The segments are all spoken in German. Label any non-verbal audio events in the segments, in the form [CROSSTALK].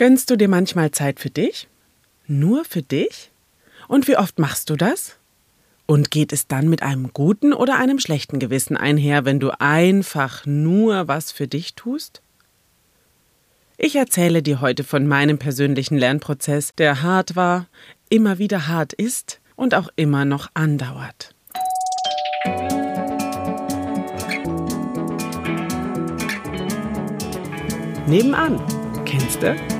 Gönnst du dir manchmal Zeit für dich? Nur für dich? Und wie oft machst du das? Und geht es dann mit einem guten oder einem schlechten Gewissen einher, wenn du einfach nur was für dich tust? Ich erzähle dir heute von meinem persönlichen Lernprozess, der hart war, immer wieder hart ist und auch immer noch andauert. Nebenan, kennst du?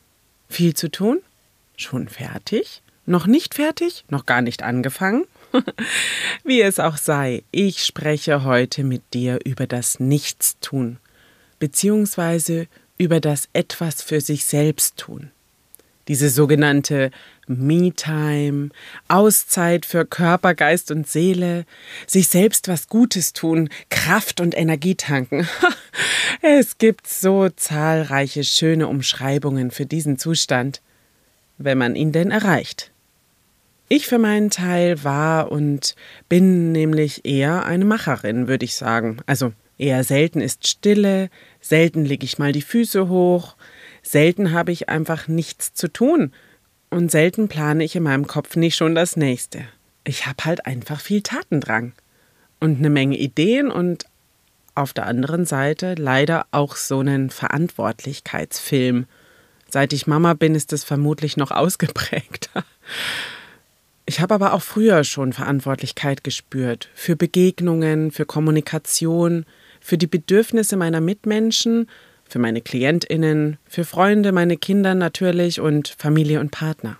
Viel zu tun? Schon fertig? Noch nicht fertig? Noch gar nicht angefangen? [LAUGHS] Wie es auch sei, ich spreche heute mit dir über das Nichtstun, beziehungsweise über das etwas für sich selbst tun. Diese sogenannte Me-Time, Auszeit für Körper, Geist und Seele, sich selbst was Gutes tun, Kraft und Energie tanken. [LAUGHS] es gibt so zahlreiche schöne Umschreibungen für diesen Zustand, wenn man ihn denn erreicht. Ich für meinen Teil war und bin nämlich eher eine Macherin, würde ich sagen. Also Eher selten ist Stille, selten lege ich mal die Füße hoch, selten habe ich einfach nichts zu tun und selten plane ich in meinem Kopf nicht schon das nächste. Ich habe halt einfach viel Tatendrang und eine Menge Ideen und auf der anderen Seite leider auch so einen Verantwortlichkeitsfilm. Seit ich Mama bin, ist es vermutlich noch [LAUGHS] ausgeprägter. Ich habe aber auch früher schon Verantwortlichkeit gespürt für Begegnungen, für Kommunikation, für die Bedürfnisse meiner Mitmenschen, für meine Klientinnen, für Freunde, meine Kinder natürlich und Familie und Partner.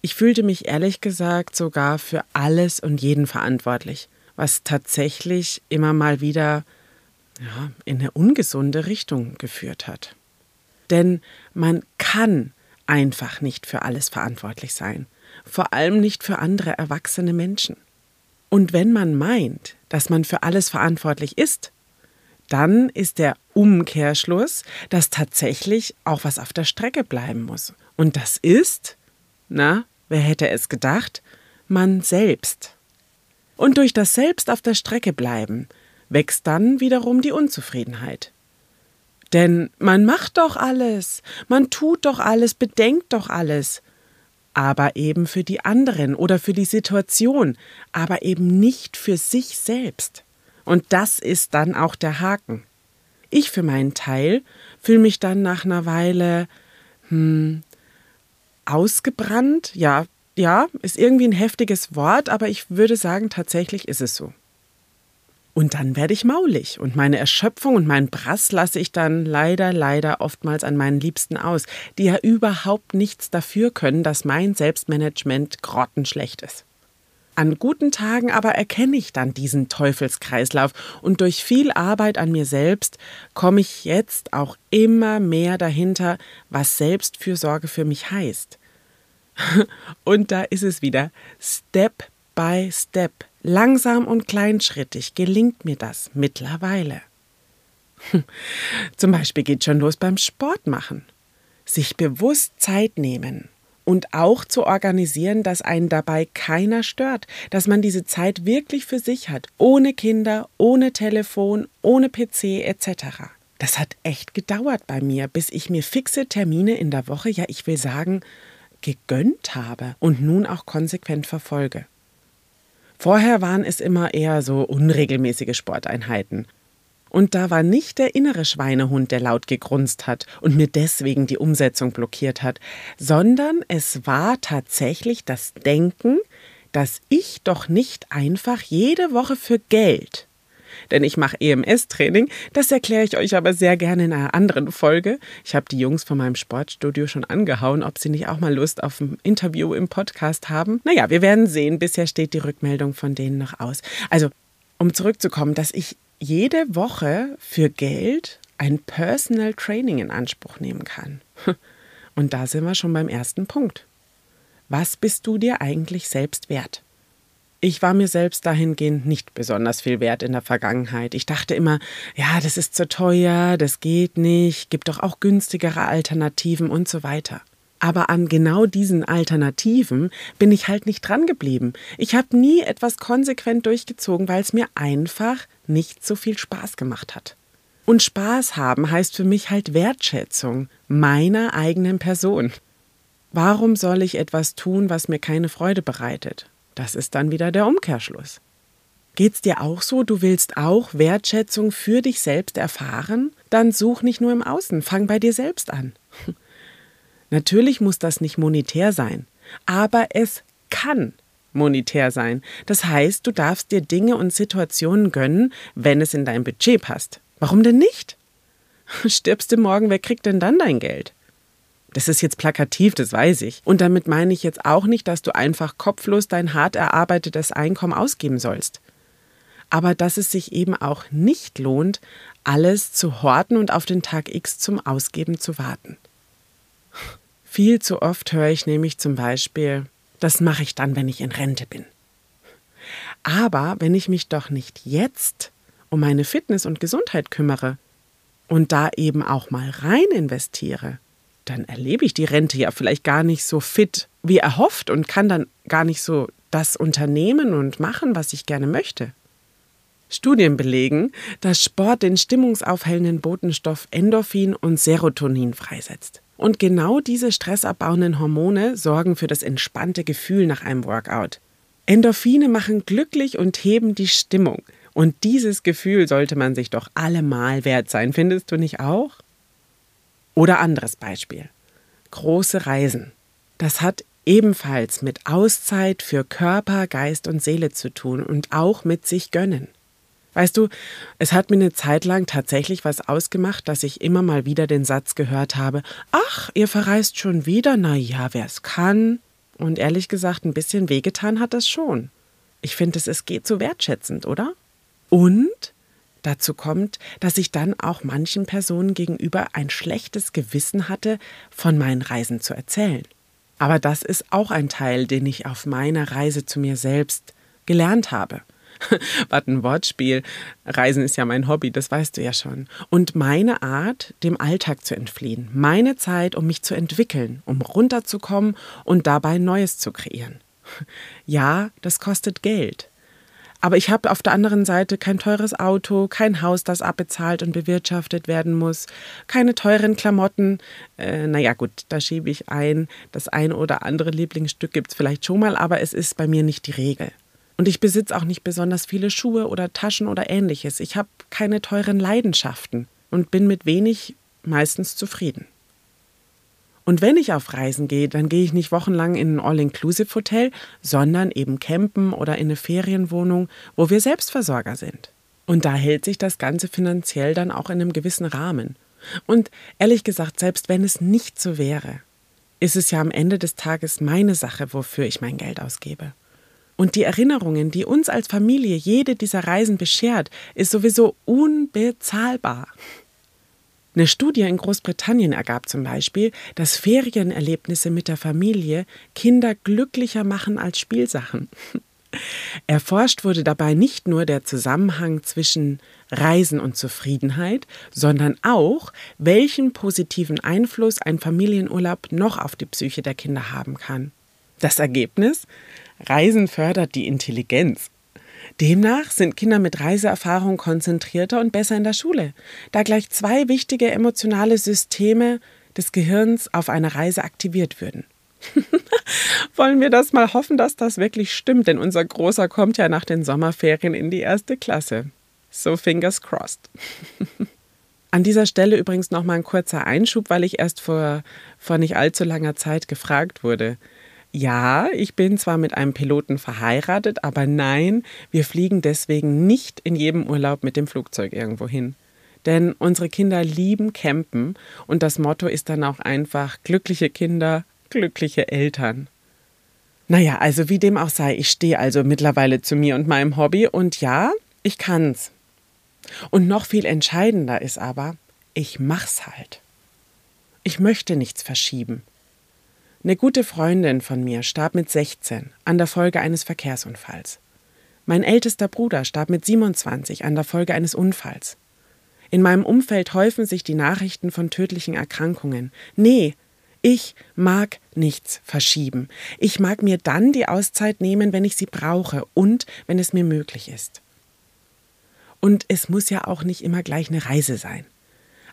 Ich fühlte mich ehrlich gesagt sogar für alles und jeden verantwortlich, was tatsächlich immer mal wieder ja, in eine ungesunde Richtung geführt hat. Denn man kann einfach nicht für alles verantwortlich sein, vor allem nicht für andere erwachsene Menschen. Und wenn man meint, dass man für alles verantwortlich ist, dann ist der Umkehrschluss, dass tatsächlich auch was auf der Strecke bleiben muss. Und das ist, na, wer hätte es gedacht, man selbst. Und durch das Selbst auf der Strecke bleiben wächst dann wiederum die Unzufriedenheit. Denn man macht doch alles, man tut doch alles, bedenkt doch alles, aber eben für die anderen oder für die Situation, aber eben nicht für sich selbst. Und das ist dann auch der Haken. Ich für meinen Teil fühle mich dann nach einer Weile hm, ausgebrannt. Ja, ja, ist irgendwie ein heftiges Wort, aber ich würde sagen, tatsächlich ist es so. Und dann werde ich maulig und meine Erschöpfung und mein Brass lasse ich dann leider, leider oftmals an meinen Liebsten aus, die ja überhaupt nichts dafür können, dass mein Selbstmanagement grottenschlecht ist. An guten Tagen aber erkenne ich dann diesen Teufelskreislauf und durch viel Arbeit an mir selbst komme ich jetzt auch immer mehr dahinter, was Selbstfürsorge für mich heißt. [LAUGHS] Und da ist es wieder, Step by Step, langsam und kleinschrittig gelingt mir das mittlerweile. [LAUGHS] Zum Beispiel geht schon los beim Sport machen. Sich bewusst Zeit nehmen, und auch zu organisieren, dass einen dabei keiner stört, dass man diese Zeit wirklich für sich hat, ohne Kinder, ohne Telefon, ohne PC etc. Das hat echt gedauert bei mir, bis ich mir fixe Termine in der Woche, ja ich will sagen, gegönnt habe und nun auch konsequent verfolge. Vorher waren es immer eher so unregelmäßige Sporteinheiten. Und da war nicht der innere Schweinehund, der laut gegrunzt hat und mir deswegen die Umsetzung blockiert hat, sondern es war tatsächlich das Denken, dass ich doch nicht einfach jede Woche für Geld denn ich mache EMS-Training. Das erkläre ich euch aber sehr gerne in einer anderen Folge. Ich habe die Jungs von meinem Sportstudio schon angehauen, ob sie nicht auch mal Lust auf ein Interview im Podcast haben. Naja, wir werden sehen. Bisher steht die Rückmeldung von denen noch aus. Also, um zurückzukommen, dass ich jede Woche für Geld ein Personal Training in Anspruch nehmen kann. [LAUGHS] Und da sind wir schon beim ersten Punkt. Was bist du dir eigentlich selbst wert? Ich war mir selbst dahingehend nicht besonders viel wert in der Vergangenheit. Ich dachte immer, ja, das ist zu teuer, das geht nicht, gibt doch auch günstigere Alternativen und so weiter. Aber an genau diesen Alternativen bin ich halt nicht dran geblieben. Ich habe nie etwas konsequent durchgezogen, weil es mir einfach nicht so viel Spaß gemacht hat. Und Spaß haben heißt für mich halt Wertschätzung meiner eigenen Person. Warum soll ich etwas tun, was mir keine Freude bereitet? Das ist dann wieder der Umkehrschluss. Geht's dir auch so? Du willst auch Wertschätzung für dich selbst erfahren? Dann such nicht nur im Außen, fang bei dir selbst an. [LAUGHS] Natürlich muss das nicht monetär sein, aber es kann monetär sein. Das heißt, du darfst dir Dinge und Situationen gönnen, wenn es in dein Budget passt. Warum denn nicht? [LAUGHS] Stirbst du morgen, wer kriegt denn dann dein Geld? Das ist jetzt plakativ, das weiß ich. Und damit meine ich jetzt auch nicht, dass du einfach kopflos dein hart erarbeitetes Einkommen ausgeben sollst. Aber dass es sich eben auch nicht lohnt, alles zu horten und auf den Tag X zum Ausgeben zu warten. [LAUGHS] Viel zu oft höre ich nämlich zum Beispiel, das mache ich dann, wenn ich in Rente bin. Aber wenn ich mich doch nicht jetzt um meine Fitness und Gesundheit kümmere und da eben auch mal rein investiere, dann erlebe ich die Rente ja vielleicht gar nicht so fit wie erhofft und kann dann gar nicht so das unternehmen und machen, was ich gerne möchte. Studien belegen, dass Sport den stimmungsaufhellenden Botenstoff Endorphin und Serotonin freisetzt. Und genau diese stressabbauenden Hormone sorgen für das entspannte Gefühl nach einem Workout. Endorphine machen glücklich und heben die Stimmung. Und dieses Gefühl sollte man sich doch allemal wert sein, findest du nicht auch? Oder anderes Beispiel. Große Reisen. Das hat ebenfalls mit Auszeit für Körper, Geist und Seele zu tun und auch mit sich gönnen. Weißt du, es hat mir eine Zeit lang tatsächlich was ausgemacht, dass ich immer mal wieder den Satz gehört habe: Ach, ihr verreist schon wieder? Na ja, wer es kann. Und ehrlich gesagt, ein bisschen wehgetan hat das schon. Ich finde, es geht so wertschätzend, oder? Und Dazu kommt, dass ich dann auch manchen Personen gegenüber ein schlechtes Gewissen hatte, von meinen Reisen zu erzählen. Aber das ist auch ein Teil, den ich auf meiner Reise zu mir selbst gelernt habe. [LAUGHS] Was ein Wortspiel. Reisen ist ja mein Hobby, das weißt du ja schon. Und meine Art, dem Alltag zu entfliehen. Meine Zeit, um mich zu entwickeln, um runterzukommen und dabei Neues zu kreieren. [LAUGHS] Ja, das kostet Geld. Aber ich habe auf der anderen Seite kein teures Auto, kein Haus, das abbezahlt und bewirtschaftet werden muss, keine teuren Klamotten. Äh, naja, gut, da schiebe ich ein. Das ein oder andere Lieblingsstück gibt es vielleicht schon mal, aber es ist bei mir nicht die Regel. Und ich besitze auch nicht besonders viele Schuhe oder Taschen oder ähnliches. Ich habe keine teuren Leidenschaften und bin mit wenig meistens zufrieden. Und wenn ich auf Reisen gehe, dann gehe ich nicht wochenlang in ein All-Inclusive-Hotel, sondern eben campen oder in eine Ferienwohnung, wo wir Selbstversorger sind. Und da hält sich das Ganze finanziell dann auch in einem gewissen Rahmen. Und ehrlich gesagt, selbst wenn es nicht so wäre, ist es ja am Ende des Tages meine Sache, wofür ich mein Geld ausgebe. Und die Erinnerungen, die uns als Familie jede dieser Reisen beschert, ist sowieso unbezahlbar. Eine Studie in Großbritannien ergab zum Beispiel, dass Ferienerlebnisse mit der Familie Kinder glücklicher machen als Spielsachen. [LAUGHS] Erforscht wurde dabei nicht nur der Zusammenhang zwischen Reisen und Zufriedenheit, sondern auch, welchen positiven Einfluss ein Familienurlaub noch auf die Psyche der Kinder haben kann. Das Ergebnis? Reisen fördert die Intelligenz Demnach sind Kinder mit Reiseerfahrung konzentrierter und besser in der Schule, da gleich zwei wichtige emotionale Systeme des Gehirns auf einer Reise aktiviert würden. [LAUGHS] Wollen wir das mal hoffen, dass das wirklich stimmt, denn unser Großer kommt ja nach den Sommerferien in die erste Klasse. So fingers crossed. [LAUGHS] An dieser Stelle übrigens noch mal ein kurzer Einschub, weil ich erst vor, vor nicht allzu langer Zeit gefragt wurde. Ja, ich bin zwar mit einem Piloten verheiratet, aber nein, wir fliegen deswegen nicht in jedem Urlaub mit dem Flugzeug irgendwo hin. Denn unsere Kinder lieben Campen und das Motto ist dann auch einfach glückliche Kinder, glückliche Eltern. Naja, also wie dem auch sei, ich stehe also mittlerweile zu mir und meinem Hobby und ja, ich kann's. Und noch viel entscheidender ist aber, ich mach's halt. Ich möchte nichts verschieben. Eine gute Freundin von mir starb mit 16 an der Folge eines Verkehrsunfalls. Mein ältester Bruder starb mit 27 an der Folge eines Unfalls. In meinem Umfeld häufen sich die Nachrichten von tödlichen Erkrankungen. Nee, ich mag nichts verschieben. Ich mag mir dann die Auszeit nehmen, wenn ich sie brauche und wenn es mir möglich ist. Und es muss ja auch nicht immer gleich eine Reise sein.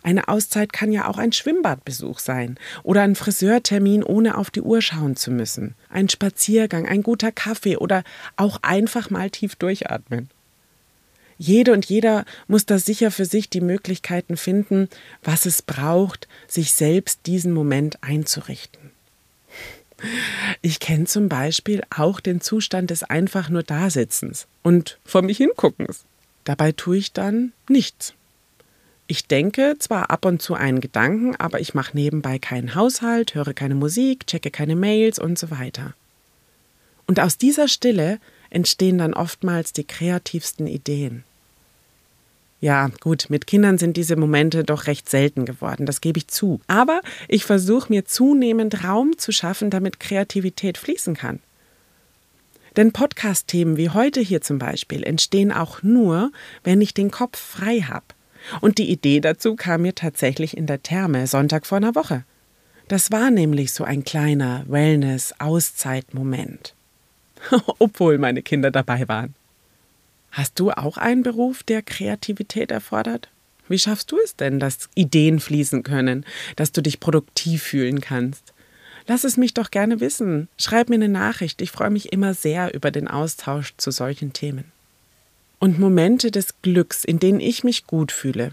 Eine Auszeit kann ja auch ein Schwimmbadbesuch sein oder ein Friseurtermin, ohne auf die Uhr schauen zu müssen. Ein Spaziergang, ein guter Kaffee oder auch einfach mal tief durchatmen. Jede und jeder muss da sicher für sich die Möglichkeiten finden, was es braucht, sich selbst diesen Moment einzurichten. Ich kenne zum Beispiel auch den Zustand des einfach nur Dasitzens und vor mich hinguckens. Dabei tue ich dann nichts. Ich denke zwar ab und zu einen Gedanken, aber ich mache nebenbei keinen Haushalt, höre keine Musik, checke keine Mails und so weiter. Und aus dieser Stille entstehen dann oftmals die kreativsten Ideen. Ja, gut, mit Kindern sind diese Momente doch recht selten geworden, das gebe ich zu. Aber ich versuche mir zunehmend Raum zu schaffen, damit Kreativität fließen kann. Denn Podcast-Themen wie heute hier zum Beispiel entstehen auch nur, wenn ich den Kopf frei habe. Und die Idee dazu kam mir tatsächlich in der Therme Sonntag vor einer Woche. Das war nämlich so ein kleiner Wellness-Auszeit-Moment. [LAUGHS] Obwohl meine Kinder dabei waren. Hast du auch einen Beruf, der Kreativität erfordert? Wie schaffst du es denn, dass Ideen fließen können, dass du dich produktiv fühlen kannst? Lass es mich doch gerne wissen. Schreib mir eine Nachricht. Ich freue mich immer sehr über den Austausch zu solchen Themen und Momente des Glücks, in denen ich mich gut fühle,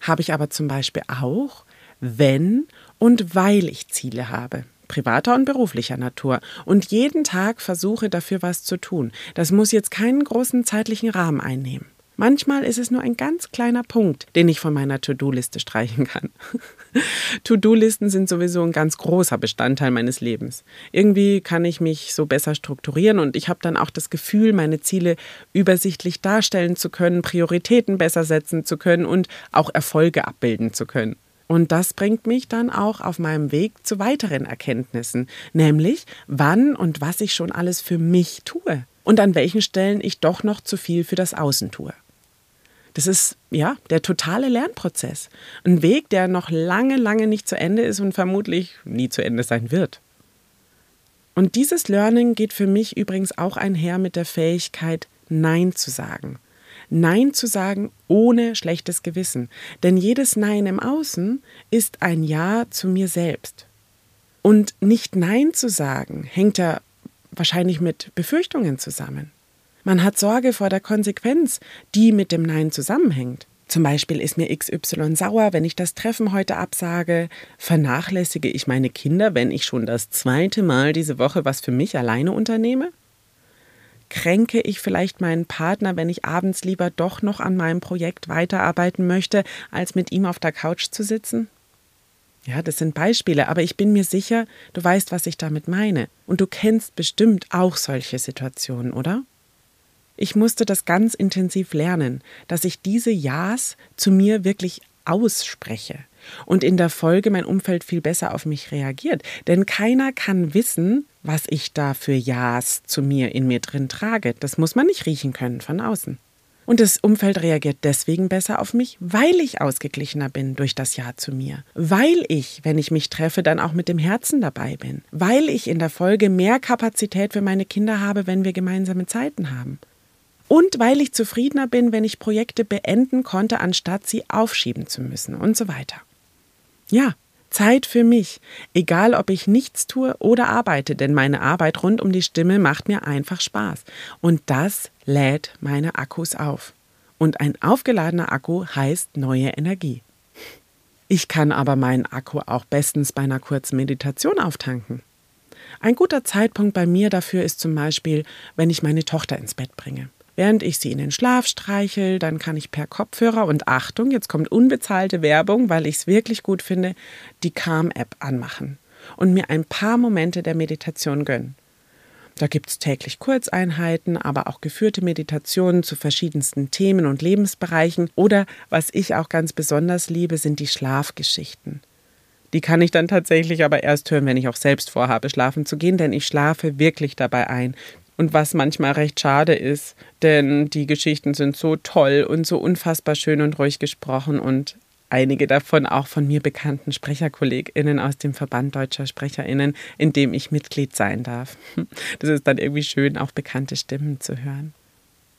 habe ich aber zum Beispiel auch, wenn und weil ich Ziele habe, privater und beruflicher Natur, und jeden Tag versuche dafür was zu tun. Das muss jetzt keinen großen zeitlichen Rahmen einnehmen. Manchmal ist es nur ein ganz kleiner Punkt, den ich von meiner To-Do-Liste streichen kann. [LAUGHS] To-Do-Listen sind sowieso ein ganz großer Bestandteil meines Lebens. Irgendwie kann ich mich so besser strukturieren und ich habe dann auch das Gefühl, meine Ziele übersichtlich darstellen zu können, Prioritäten besser setzen zu können und auch Erfolge abbilden zu können. Und das bringt mich dann auch auf meinem Weg zu weiteren Erkenntnissen, nämlich wann und was ich schon alles für mich tue und an welchen Stellen ich doch noch zu viel für das Außen tue. Das ist ja der totale Lernprozess. Ein Weg, der noch lange, lange nicht zu Ende ist und vermutlich nie zu Ende sein wird. Und dieses Learning geht für mich übrigens auch einher mit der Fähigkeit, Nein zu sagen. Nein zu sagen ohne schlechtes Gewissen. Denn jedes Nein im Außen ist ein Ja zu mir selbst. Und nicht Nein zu sagen hängt ja wahrscheinlich mit Befürchtungen zusammen. Man hat Sorge vor der Konsequenz, die mit dem Nein zusammenhängt. Zum Beispiel ist mir XY sauer, wenn ich das Treffen heute absage. Vernachlässige ich meine Kinder, wenn ich schon das zweite Mal diese Woche was für mich alleine unternehme? Kränke ich vielleicht meinen Partner, wenn ich abends lieber doch noch an meinem Projekt weiterarbeiten möchte, als mit ihm auf der Couch zu sitzen? Ja, das sind Beispiele, aber ich bin mir sicher, du weißt, was ich damit meine. Und du kennst bestimmt auch solche Situationen, oder? Ich musste das ganz intensiv lernen, dass ich diese Ja's zu mir wirklich ausspreche und in der Folge mein Umfeld viel besser auf mich reagiert. Denn keiner kann wissen, was ich da für Ja's zu mir in mir drin trage. Das muss man nicht riechen können von außen. Und das Umfeld reagiert deswegen besser auf mich, weil ich ausgeglichener bin durch das Ja zu mir. Weil ich, wenn ich mich treffe, dann auch mit dem Herzen dabei bin. Weil ich in der Folge mehr Kapazität für meine Kinder habe, wenn wir gemeinsame Zeiten haben und weil ich zufriedener bin, wenn ich Projekte beenden konnte, anstatt sie aufschieben zu müssen und so weiter. Ja, Zeit für mich, egal ob ich nichts tue oder arbeite, denn meine Arbeit rund um die Stimme macht mir einfach Spaß. Und das lädt meine Akkus auf. Und ein aufgeladener Akku heißt neue Energie. Ich kann aber meinen Akku auch bestens bei einer kurzen Meditation auftanken. Ein guter Zeitpunkt bei mir dafür ist zum Beispiel, wenn ich meine Tochter ins Bett bringe. Während ich sie in den Schlaf streichel, dann kann ich per Kopfhörer und Achtung, jetzt kommt unbezahlte Werbung, weil ich es wirklich gut finde, die Calm-App anmachen und mir ein paar Momente der Meditation gönnen. Da gibt es täglich Kurzeinheiten, aber auch geführte Meditationen zu verschiedensten Themen und Lebensbereichen. Oder was ich auch ganz besonders liebe, sind die Schlafgeschichten. Die kann ich dann tatsächlich aber erst hören, wenn ich auch selbst vorhabe, schlafen zu gehen, denn ich schlafe wirklich dabei ein. Und was manchmal recht schade ist, denn die Geschichten sind so toll und so unfassbar schön und ruhig gesprochen und einige davon auch von mir bekannten SprecherkollegInnen aus dem Verband Deutscher SprecherInnen, in dem ich Mitglied sein darf. [LAUGHS] Das ist dann irgendwie schön, auch bekannte Stimmen zu hören.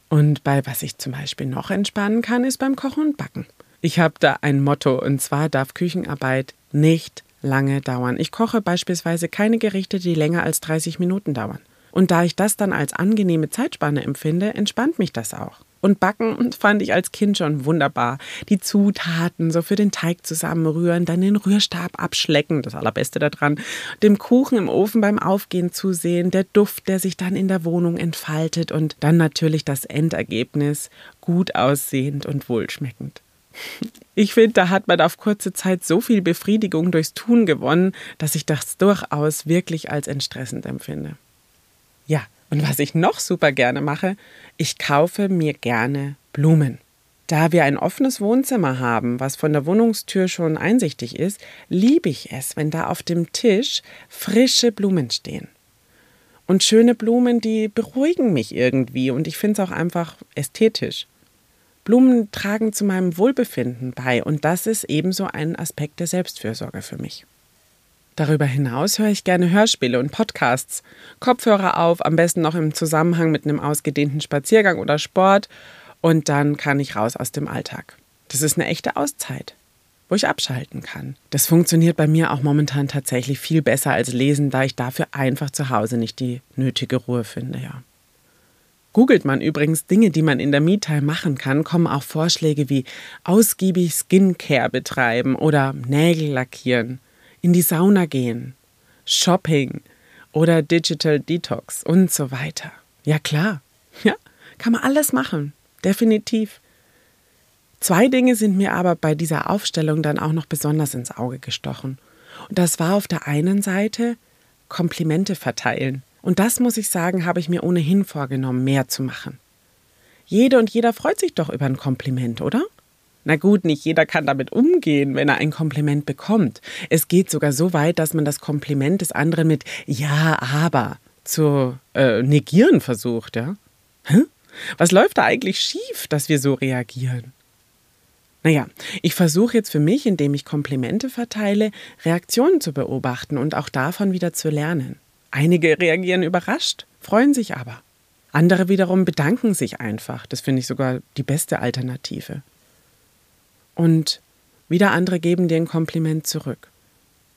Und bei was ich zum Beispiel noch entspannen kann, ist beim Kochen und Backen. Ich habe da ein Motto und zwar darf Küchenarbeit nicht lange dauern. Ich koche beispielsweise keine Gerichte, die länger als 30 Minuten dauern. Und da ich das dann als angenehme Zeitspanne empfinde, entspannt mich das auch. Und Backen [LAUGHS] fand ich als Kind schon wunderbar. Die Zutaten so für den Teig zusammenrühren, dann den Rührstab abschlecken, das Allerbeste daran, dem Kuchen im Ofen beim Aufgehen zusehen, der Duft, der sich dann in der Wohnung entfaltet und dann natürlich das Endergebnis, gut aussehend und wohlschmeckend. [LAUGHS] Ich finde, da hat man auf kurze Zeit so viel Befriedigung durchs Tun gewonnen, dass ich das durchaus wirklich als entstressend empfinde. Ja, und was ich noch super gerne mache, ich kaufe mir gerne Blumen. Da wir ein offenes Wohnzimmer haben, was von der Wohnungstür schon einsichtig ist, liebe ich es, wenn da auf dem Tisch frische Blumen stehen. Und schöne Blumen, die beruhigen mich irgendwie und ich finde es auch einfach ästhetisch. Blumen tragen zu meinem Wohlbefinden bei und das ist ebenso ein Aspekt der Selbstfürsorge für mich. Darüber hinaus höre ich gerne Hörspiele und Podcasts. Kopfhörer auf, am besten noch im Zusammenhang mit einem ausgedehnten Spaziergang oder Sport. Und dann kann ich raus aus dem Alltag. Das ist eine echte Auszeit, wo ich abschalten kann. Das funktioniert bei mir auch momentan tatsächlich viel besser als Lesen, da ich dafür einfach zu Hause nicht die nötige Ruhe finde, ja. Googelt man übrigens Dinge, die man in der Me-Time machen kann, kommen auch Vorschläge wie ausgiebig Skincare betreiben oder Nägel lackieren in die Sauna gehen, Shopping oder Digital Detox und so weiter. Ja klar, ja, kann man alles machen, definitiv. Zwei Dinge sind mir aber bei dieser Aufstellung dann auch noch besonders ins Auge gestochen. Und das war auf der einen Seite Komplimente verteilen. Und das muss ich sagen, habe ich mir ohnehin vorgenommen, mehr zu machen. Jede und jeder freut sich doch über ein Kompliment, oder? Na gut, nicht jeder kann damit umgehen, wenn er ein Kompliment bekommt. Es geht sogar so weit, dass man das Kompliment des anderen mit Ja, aber zu äh, negieren versucht, ja? Hä? Was läuft da eigentlich schief, dass wir so reagieren? Naja, ich versuche jetzt für mich, indem ich Komplimente verteile, Reaktionen zu beobachten und auch davon wieder zu lernen. Einige reagieren überrascht, freuen sich aber. Andere wiederum bedanken sich einfach. Das finde ich sogar die beste Alternative. Und wieder andere geben dir ein Kompliment zurück.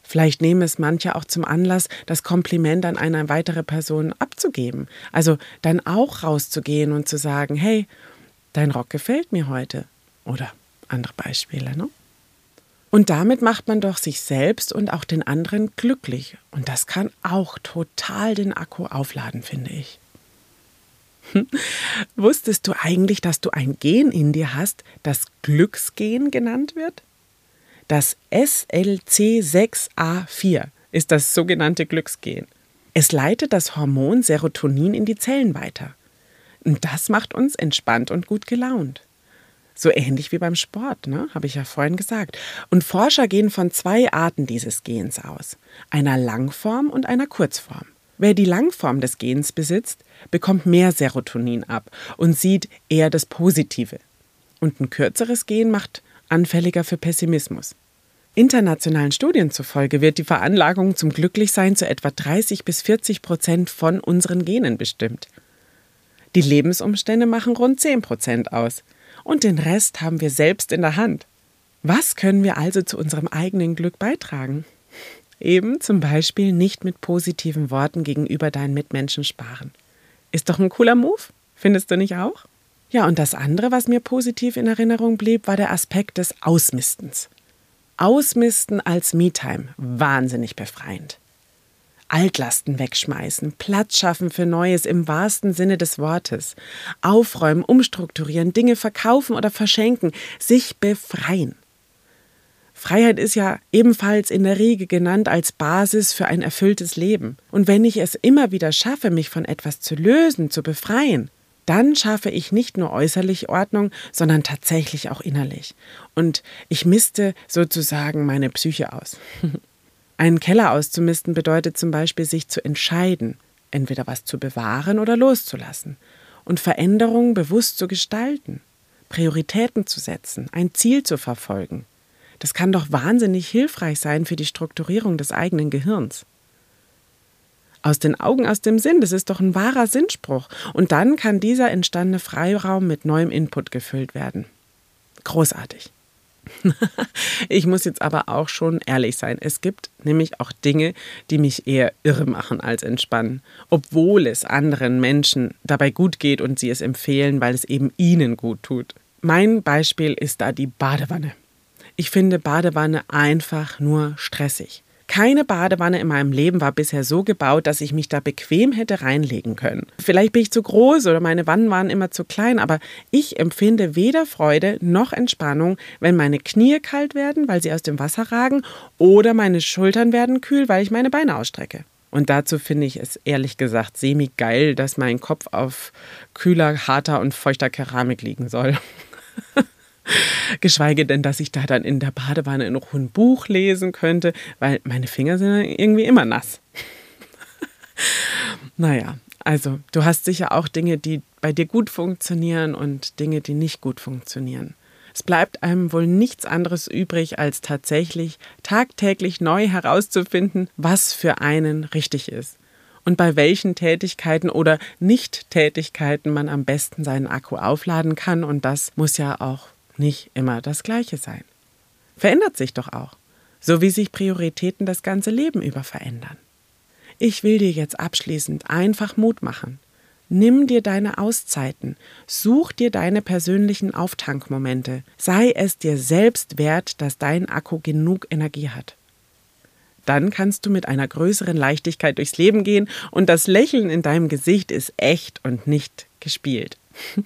Vielleicht nehmen es manche auch zum Anlass, das Kompliment an eine weitere Person abzugeben. Also dann auch rauszugehen und zu sagen, hey, dein Rock gefällt mir heute. Oder andere Beispiele, ne? Und damit macht man doch sich selbst und auch den anderen glücklich. Und das kann auch total den Akku aufladen, finde ich. [LAUGHS] Wusstest du eigentlich, dass du ein Gen in dir hast, das Glücksgen genannt wird? Das SLC6A4 ist das sogenannte Glücksgen. Es leitet das Hormon Serotonin in die Zellen weiter. Und das macht uns entspannt und gut gelaunt. So ähnlich wie beim Sport, ne? habe ich ja vorhin gesagt. Und Forscher gehen von zwei Arten dieses Gens aus, einer Langform und einer Kurzform. Wer die Langform des Gens besitzt, bekommt mehr Serotonin ab und sieht eher das Positive. Und ein kürzeres Gen macht anfälliger für Pessimismus. Internationalen Studien zufolge wird die Veranlagung zum Glücklichsein zu etwa 30 bis 40 Prozent von unseren Genen bestimmt. Die Lebensumstände machen rund 10 Prozent aus. Und den Rest haben wir selbst in der Hand. Was können wir also zu unserem eigenen Glück beitragen? Eben zum Beispiel nicht mit positiven Worten gegenüber deinen Mitmenschen sparen. Ist doch ein cooler Move, findest du nicht auch? Ja, und das andere, was mir positiv in Erinnerung blieb, war der Aspekt des Ausmistens. Ausmisten als Me-Time, wahnsinnig befreiend. Altlasten wegschmeißen, Platz schaffen für Neues im wahrsten Sinne des Wortes, aufräumen, umstrukturieren, Dinge verkaufen oder verschenken, sich befreien. Freiheit ist ja ebenfalls in der Regel genannt als Basis für ein erfülltes Leben. Und wenn ich es immer wieder schaffe, mich von etwas zu lösen, zu befreien, dann schaffe ich nicht nur äußerlich Ordnung, sondern tatsächlich auch innerlich. Und ich misste sozusagen meine Psyche aus. [LAUGHS] Einen Keller auszumisten bedeutet zum Beispiel, sich zu entscheiden, entweder was zu bewahren oder loszulassen und Veränderungen bewusst zu gestalten, Prioritäten zu setzen, ein Ziel zu verfolgen. Das kann doch wahnsinnig hilfreich sein für die Strukturierung des eigenen Gehirns. Aus den Augen, aus dem Sinn, das ist doch ein wahrer Sinnspruch. Und dann kann dieser entstandene Freiraum mit neuem Input gefüllt werden. Großartig. [LAUGHS] ich muss jetzt aber auch schon ehrlich sein. Es gibt nämlich auch Dinge, die mich eher irre machen als entspannen, obwohl es anderen Menschen dabei gut geht und sie es empfehlen, weil es eben ihnen gut tut. Mein Beispiel ist da die Badewanne. Ich finde Badewanne einfach nur stressig. Keine Badewanne in meinem Leben war bisher so gebaut, dass ich mich da bequem hätte reinlegen können. Vielleicht bin ich zu groß oder meine Wannen waren immer zu klein, aber ich empfinde weder Freude noch Entspannung, wenn meine Knie kalt werden, weil sie aus dem Wasser ragen, oder meine Schultern werden kühl, weil ich meine Beine ausstrecke. Und dazu finde ich es ehrlich gesagt semi geil, dass mein Kopf auf kühler, harter und feuchter Keramik liegen soll. [LAUGHS] Geschweige denn, dass ich da dann in der Badewanne noch ein Buch lesen könnte, weil meine Finger sind irgendwie immer nass. [LAUGHS] naja, also du hast sicher auch Dinge, die bei dir gut funktionieren und Dinge, die nicht gut funktionieren. Es bleibt einem wohl nichts anderes übrig, als tatsächlich tagtäglich neu herauszufinden, was für einen richtig ist und bei welchen Tätigkeiten oder Nicht-Tätigkeiten man am besten seinen Akku aufladen kann. Und das muss ja auch nicht immer das Gleiche sein. Verändert sich doch auch, so wie sich Prioritäten das ganze Leben über verändern. Ich will dir jetzt abschließend einfach Mut machen. Nimm dir deine Auszeiten, such dir deine persönlichen Auftankmomente, sei es dir selbst wert, dass dein Akku genug Energie hat. Dann kannst du mit einer größeren Leichtigkeit durchs Leben gehen und das Lächeln in deinem Gesicht ist echt und nicht gespielt. [LAUGHS]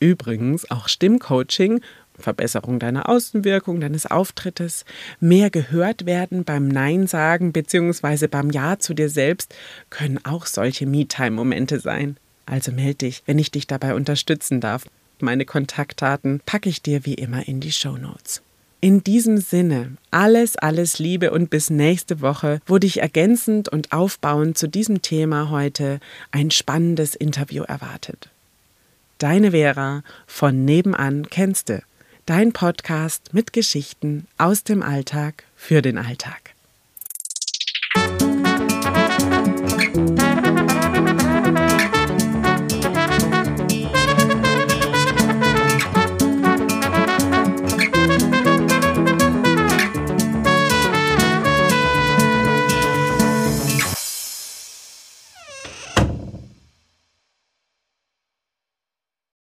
Übrigens auch Stimmcoaching, Verbesserung deiner Außenwirkung, deines Auftrittes, mehr gehört werden beim Nein sagen bzw. beim Ja zu dir selbst, können auch solche Me-Time-Momente sein. Also melde dich, wenn ich dich dabei unterstützen darf. Meine Kontaktdaten packe ich dir wie immer in die Show Notes. In diesem Sinne, alles, alles Liebe und bis nächste Woche, wo dich ergänzend und aufbauend zu diesem Thema heute ein spannendes Interview erwartet. Deine Vera von Nebenan kennste. Dein Podcast mit Geschichten aus dem Alltag für den Alltag.